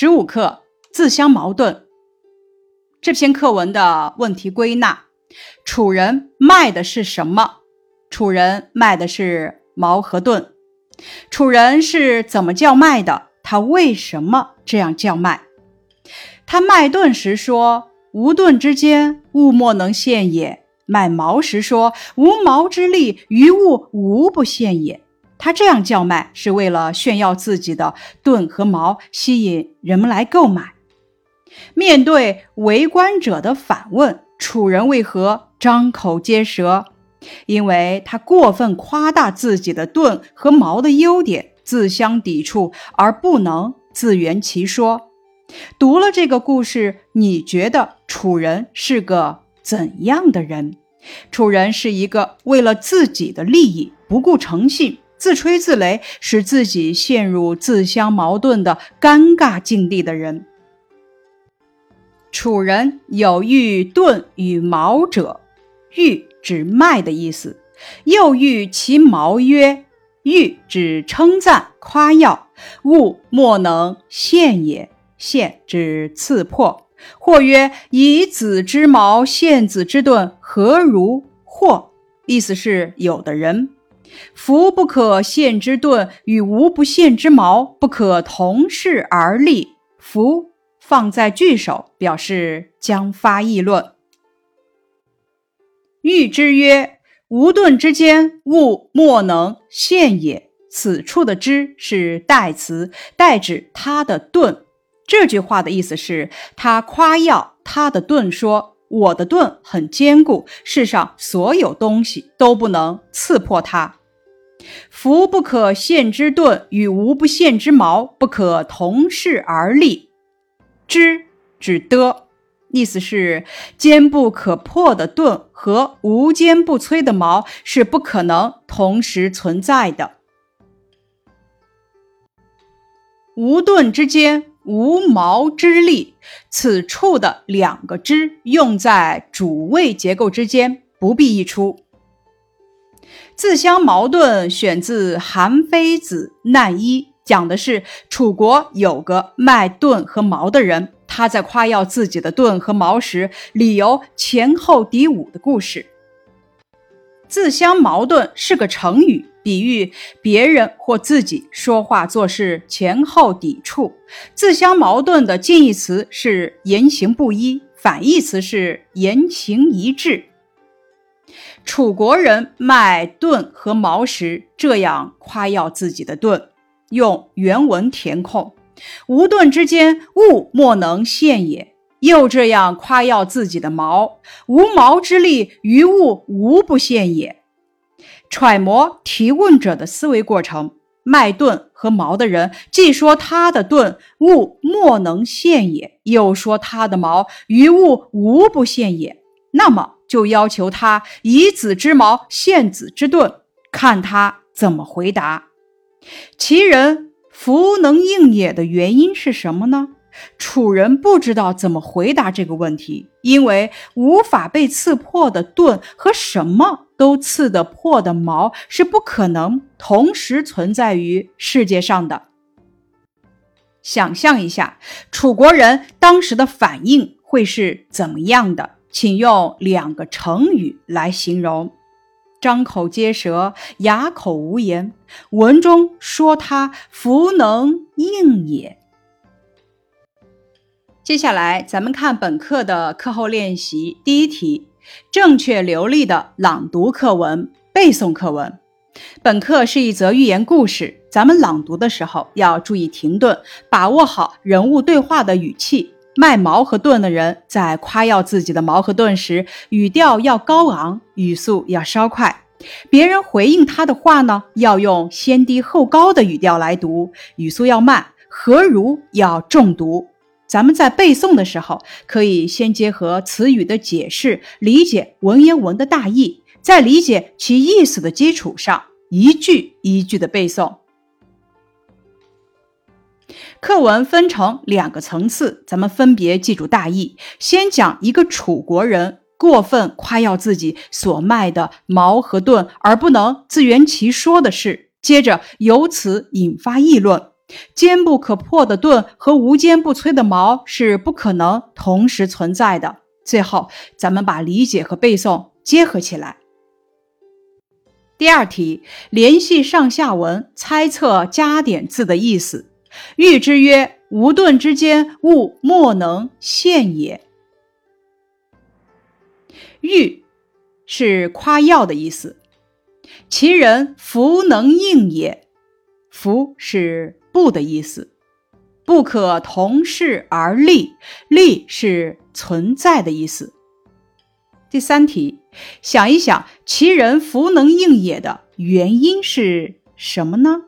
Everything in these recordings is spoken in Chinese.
十五课自相矛盾。这篇课文的问题归纳：楚人卖的是什么？楚人卖的是矛和盾。楚人是怎么叫卖的？他为什么这样叫卖？他卖盾时说：“无盾之坚，物莫能陷也。”卖矛时说：“无矛之利，于物无不陷也。”他这样叫卖，是为了炫耀自己的盾和矛，吸引人们来购买。面对围观者的反问，楚人为何张口结舌？因为他过分夸大自己的盾和矛的优点，自相抵触，而不能自圆其说。读了这个故事，你觉得楚人是个怎样的人？楚人是一个为了自己的利益不顾诚信。自吹自擂，使自己陷入自相矛盾的尴尬境地的人。楚人有喻盾与矛者，喻指卖的意思，又喻其矛曰：喻指称赞夸耀，物莫能陷也，陷指刺破。或曰：以子之矛陷子之盾，何如？或意思是有的人。夫不可陷之盾与无不陷之矛不可同世而立。夫放在句首，表示将发议论。喻之曰：无盾之坚，物莫能陷也。此处的之是代词，代指他的盾。这句话的意思是，他夸耀他的盾，说我的盾很坚固，世上所有东西都不能刺破它。福不可陷之盾与无不陷之矛不可同世而立。之指的，意思是坚不可破的盾和无坚不摧的矛是不可能同时存在的。无盾之坚，无毛之利。此处的两个之用在主谓结构之间，不必译出。自相矛盾，选自《韩非子·难一》，讲的是楚国有个卖盾和矛的人，他在夸耀自己的盾和矛时，理由前后敌伍的故事。自相矛盾是个成语，比喻别人或自己说话做事前后抵触。自相矛盾的近义词是言行不一，反义词是言行一致。楚国人卖盾和矛时，这样夸耀自己的盾，用原文填空：“无盾之间，物莫能陷也。”又这样夸耀自己的矛：“无矛之利，于物无不陷也。”揣摩提问者的思维过程，卖盾和矛的人既说他的盾物莫能陷也，又说他的矛于物无不陷也，那么。就要求他以子之矛陷子之盾，看他怎么回答。其人弗能应也的原因是什么呢？楚人不知道怎么回答这个问题，因为无法被刺破的盾和什么都刺得破的毛是不可能同时存在于世界上的。想象一下，楚国人当时的反应会是怎么样的？请用两个成语来形容：张口结舌，哑口无言。文中说他弗能应也。接下来，咱们看本课的课后练习第一题：正确流利的朗读课文、背诵课文。本课是一则寓言故事，咱们朗读的时候要注意停顿，把握好人物对话的语气。卖矛和盾的人在夸耀自己的矛和盾时，语调要高昂，语速要稍快。别人回应他的话呢，要用先低后高的语调来读，语速要慢。何如要重读。咱们在背诵的时候，可以先结合词语的解释，理解文言文的大意，在理解其意思的基础上，一句一句的背诵。课文分成两个层次，咱们分别记住大意。先讲一个楚国人过分夸耀自己所卖的矛和盾，而不能自圆其说的事。接着由此引发议论，坚不可破的盾和无坚不摧的矛是不可能同时存在的。最后，咱们把理解和背诵结合起来。第二题，联系上下文，猜测加点字的意思。喻之曰：无盾之间，物莫能陷也。喻是夸耀的意思。其人弗能应也。弗是不的意思。不可同世而立，立是存在的意思。第三题，想一想，其人弗能应也的原因是什么呢？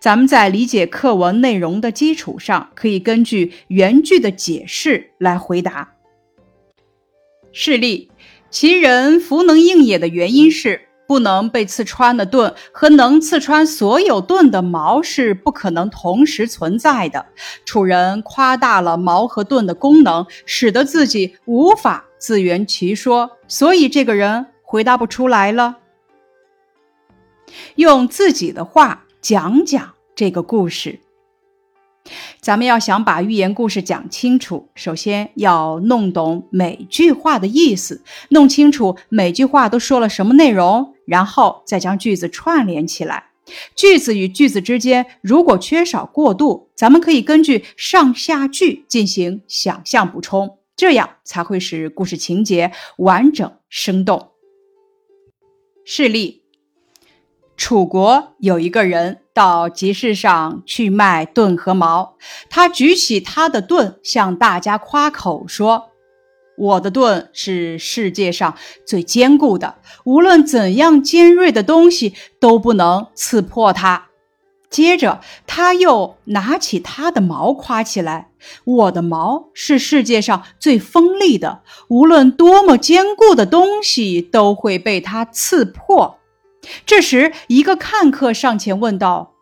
咱们在理解课文内容的基础上，可以根据原句的解释来回答。示例：其人弗能应也的原因是。不能被刺穿的盾和能刺穿所有盾的矛是不可能同时存在的。楚人夸大了矛和盾的功能，使得自己无法自圆其说，所以这个人回答不出来了。用自己的话讲讲这个故事。咱们要想把寓言故事讲清楚，首先要弄懂每句话的意思，弄清楚每句话都说了什么内容，然后再将句子串联起来。句子与句子之间如果缺少过渡，咱们可以根据上下句进行想象补充，这样才会使故事情节完整生动。示例：楚国有一个人。到集市上去卖盾和矛，他举起他的盾，向大家夸口说：“我的盾是世界上最坚固的，无论怎样尖锐的东西都不能刺破它。”接着，他又拿起他的矛夸起来：“我的矛是世界上最锋利的，无论多么坚固的东西都会被它刺破。”这时，一个看客上前问道：“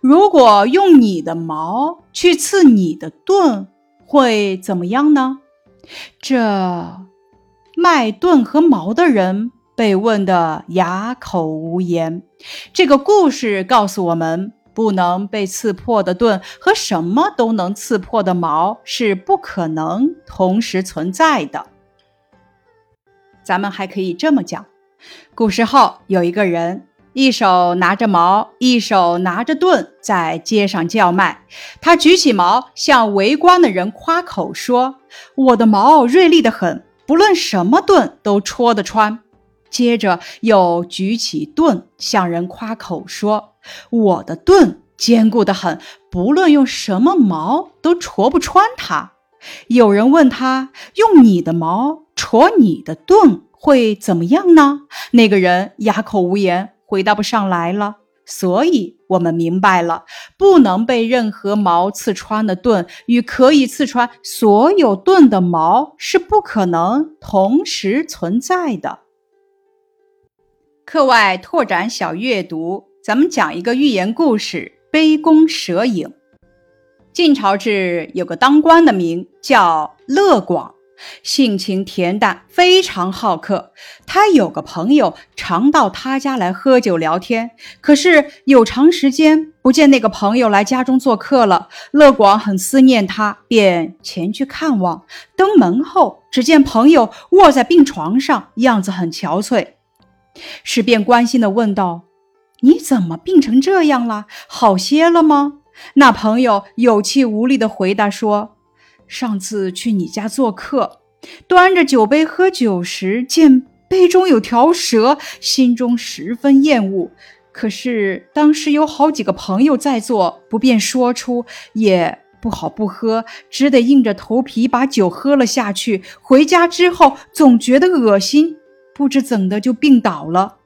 如果用你的矛去刺你的盾，会怎么样呢？”这卖盾和矛的人被问得哑口无言。这个故事告诉我们，不能被刺破的盾和什么都能刺破的矛是不可能同时存在的。咱们还可以这么讲。古时候有一个人，一手拿着矛，一手拿着盾，在街上叫卖。他举起矛，向围观的人夸口说：“我的矛锐利得很，不论什么盾都戳得穿。”接着又举起盾，向人夸口说：“我的盾坚固得很，不论用什么矛都戳不穿它。”有人问他：“用你的矛戳你的盾？”会怎么样呢？那个人哑口无言，回答不上来了。所以，我们明白了，不能被任何矛刺穿的盾，与可以刺穿所有盾的矛是不可能同时存在的。课外拓展小阅读，咱们讲一个寓言故事：杯弓蛇影。晋朝至有个当官的名叫乐广。性情恬淡，非常好客。他有个朋友，常到他家来喝酒聊天。可是有长时间不见那个朋友来家中做客了，乐广很思念他，便前去看望。登门后，只见朋友卧在病床上，样子很憔悴。是便关心地问道：“你怎么病成这样了？好些了吗？”那朋友有气无力地回答说。上次去你家做客，端着酒杯喝酒时，见杯中有条蛇，心中十分厌恶。可是当时有好几个朋友在座，不便说出，也不好不喝，只得硬着头皮把酒喝了下去。回家之后，总觉得恶心，不知怎的就病倒了。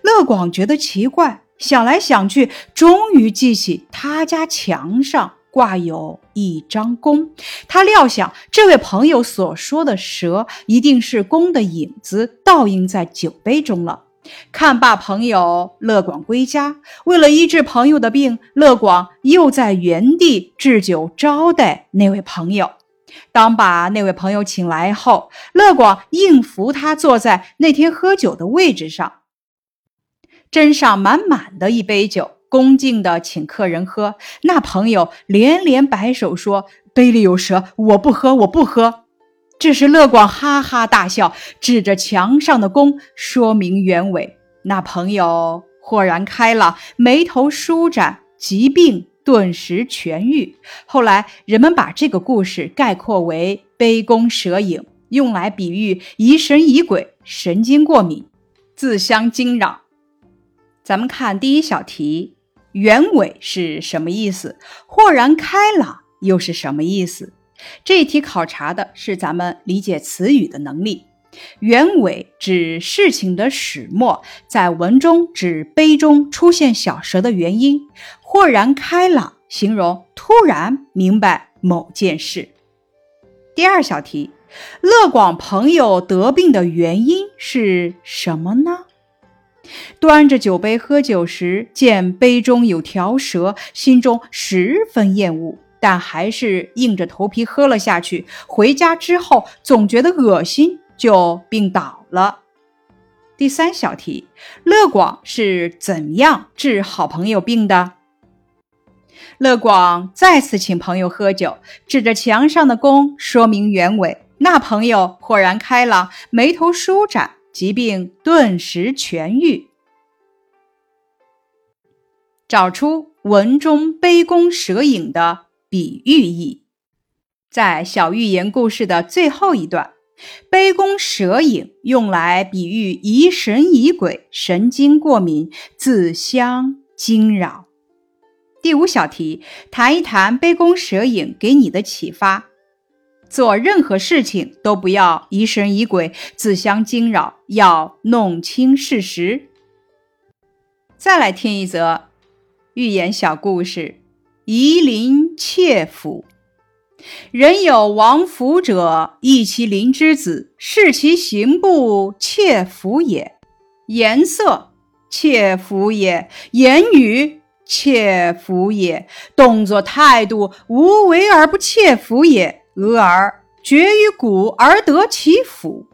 乐广觉得奇怪，想来想去，终于记起他家墙上。挂有一张弓，他料想这位朋友所说的蛇一定是弓的影子倒映在酒杯中了。看罢朋友，乐广归家。为了医治朋友的病，乐广又在原地置酒招待那位朋友。当把那位朋友请来后，乐广应扶他坐在那天喝酒的位置上，斟上满满的一杯酒。恭敬地请客人喝，那朋友连连摆手说：“杯里有蛇，我不喝，我不喝。”这时乐广哈哈大笑，指着墙上的弓说明原委。那朋友豁然开朗，眉头舒展，疾病顿时痊愈。后来人们把这个故事概括为“杯弓蛇影”，用来比喻疑神疑鬼、神经过敏、自相惊扰。咱们看第一小题，原委是什么意思？豁然开朗又是什么意思？这一题考察的是咱们理解词语的能力。原委指事情的始末，在文中指杯中出现小蛇的原因。豁然开朗形容突然明白某件事。第二小题，乐广朋友得病的原因是什么呢？端着酒杯喝酒时，见杯中有条蛇，心中十分厌恶，但还是硬着头皮喝了下去。回家之后，总觉得恶心，就病倒了。第三小题，乐广是怎样治好朋友病的？乐广再次请朋友喝酒，指着墙上的弓说明原委。那朋友豁然开朗，眉头舒展。疾病顿时痊愈。找出文中杯弓蛇影的比喻意。在小寓言故事的最后一段，杯弓蛇影用来比喻疑神疑鬼、神经过敏、自相惊扰。第五小题，谈一谈杯弓蛇影给你的启发。做任何事情都不要疑神疑鬼、自相惊扰，要弄清事实。再来听一则寓言小故事：夷陵窃斧。人有亡斧者，忆其邻之子，视其行步，窃斧也；颜色，窃斧也；言语，窃斧也；动作态度，无为而不窃斧也。俄而绝于谷而得其斧。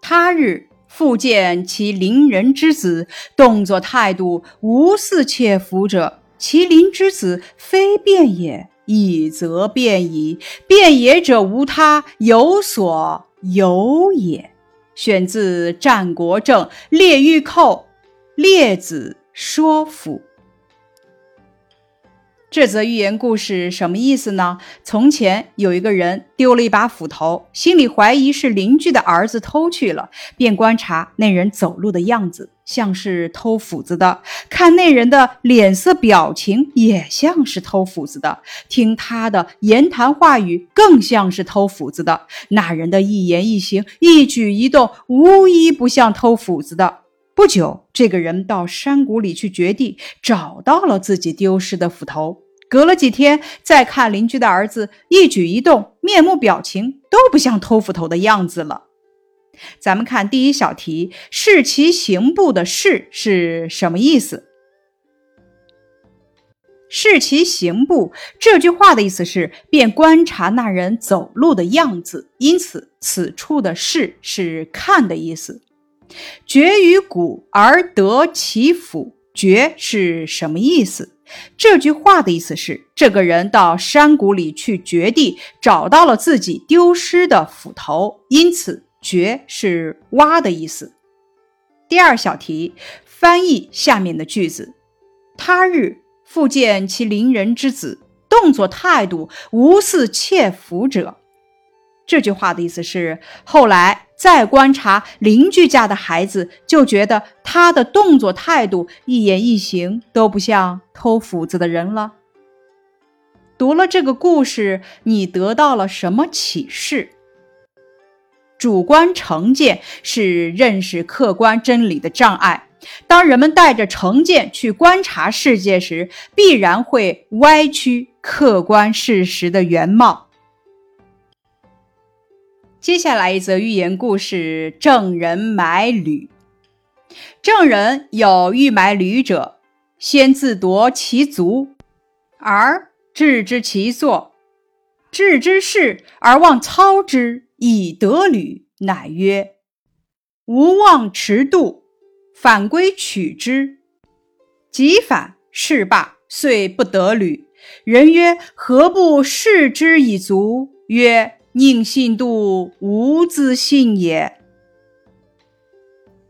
他日复见其邻人之子，动作态度无似窃斧者，其邻之子非变也，以则变矣。变也者无他，有所有也。选自《战国政·列御寇·列子说斧》。这则寓言故事什么意思呢？从前有一个人丢了一把斧头，心里怀疑是邻居的儿子偷去了，便观察那人走路的样子，像是偷斧子的；看那人的脸色表情，也像是偷斧子的；听他的言谈话语，更像是偷斧子的。那人的一言一行、一举一动，无一不像偷斧子的。不久，这个人到山谷里去掘地，找到了自己丢失的斧头。隔了几天，再看邻居的儿子，一举一动、面目表情都不像偷斧头的样子了。咱们看第一小题，“视其行步”的“视”是什么意思？“视其行步”这句话的意思是便观察那人走路的样子，因此此处的“视”是看的意思。绝于谷而得其斧，绝是什么意思？这句话的意思是，这个人到山谷里去掘地，找到了自己丢失的斧头，因此“掘”是挖的意思。第二小题，翻译下面的句子：他日复见其邻人之子，动作态度无似窃斧者。这句话的意思是，后来再观察邻居家的孩子，就觉得他的动作态度、一言一行都不像偷斧子的人了。读了这个故事，你得到了什么启示？主观成见是认识客观真理的障碍。当人们带着成见去观察世界时，必然会歪曲客观事实的原貌。接下来一则寓言故事：郑人买履。郑人有欲买履者，先自夺其足，而置之其座，置之事而忘操之，以得履，乃曰：“吾忘迟度，反归取之。”即反事罢，遂不得履。人曰：“何不视之以足？”曰：“宁信度，无自信也。”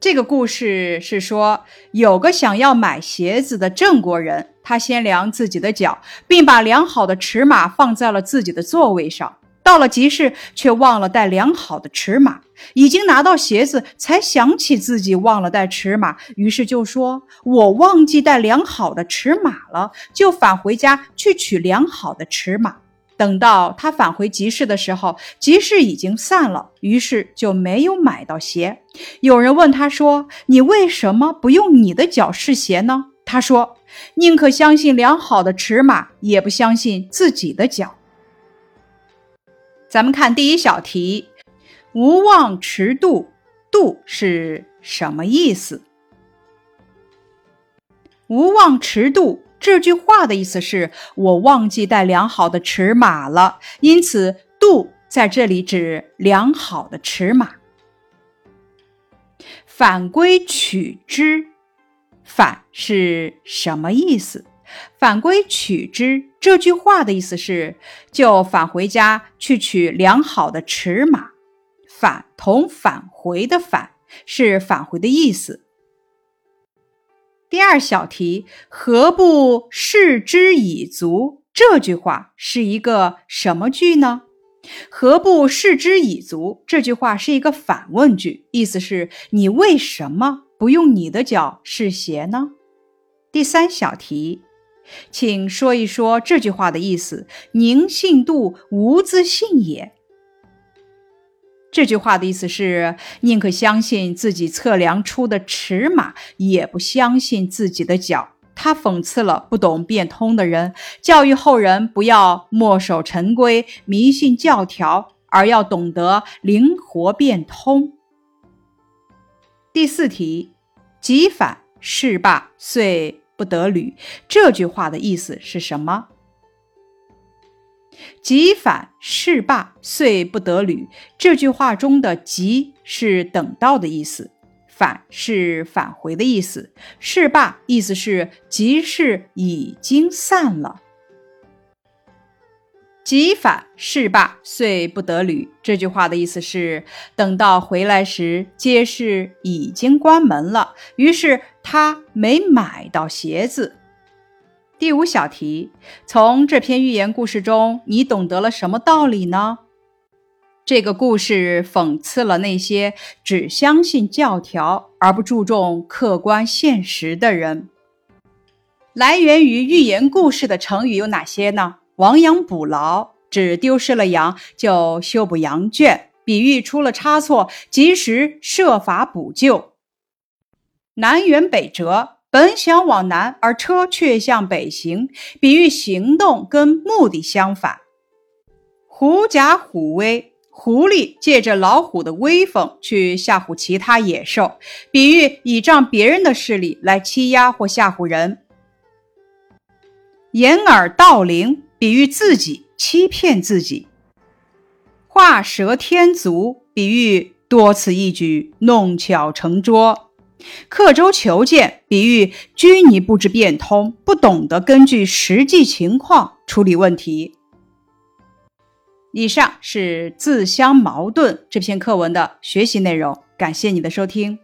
这个故事是说，有个想要买鞋子的郑国人，他先量自己的脚，并把量好的尺码放在了自己的座位上。到了集市，却忘了带量好的尺码。已经拿到鞋子，才想起自己忘了带尺码，于是就说：“我忘记带量好的尺码了。”就返回家去取量好的尺码。等到他返回集市的时候，集市已经散了，于是就没有买到鞋。有人问他说：“你为什么不用你的脚试鞋呢？”他说：“宁可相信良好的尺码，也不相信自己的脚。”咱们看第一小题：“无妄迟度，度是什么意思？”“无妄迟度。”这句话的意思是我忘记带良好的尺码了，因此度在这里指良好的尺码。反归取之，反是什么意思？反归取之这句话的意思是就返回家去取良好的尺码。返同返回的返是返回的意思。第二小题，何不视之以足？这句话是一个什么句呢？何不视之以足？这句话是一个反问句，意思是你为什么不用你的脚试鞋呢？第三小题，请说一说这句话的意思：宁信度，无自信也。这句话的意思是：宁可相信自己测量出的尺码，也不相信自己的脚。他讽刺了不懂变通的人，教育后人不要墨守成规、迷信教条，而要懂得灵活变通。第四题：即反事罢，遂不得履。这句话的意思是什么？即反事罢，遂不得履。这句话中的“即”是等到的意思，“反”是返回的意思，“事罢”意思是集市已经散了。即反事罢，遂不得履。这句话的意思是，等到回来时，街市已经关门了，于是他没买到鞋子。第五小题，从这篇寓言故事中，你懂得了什么道理呢？这个故事讽刺了那些只相信教条而不注重客观现实的人。来源于寓言故事的成语有哪些呢？亡羊补牢，指丢失了羊就修补羊圈，比喻出了差错，及时设法补救。南辕北辙。本想往南，而车却向北行，比喻行动跟目的相反。狐假虎威，狐狸借着老虎的威风去吓唬其他野兽，比喻倚仗别人的势力来欺压或吓唬人。掩耳盗铃，比喻自己欺骗自己。画蛇添足，比喻多此一举，弄巧成拙。刻舟求剑，比喻拘泥不知变通，不懂得根据实际情况处理问题。以上是《自相矛盾》这篇课文的学习内容，感谢你的收听。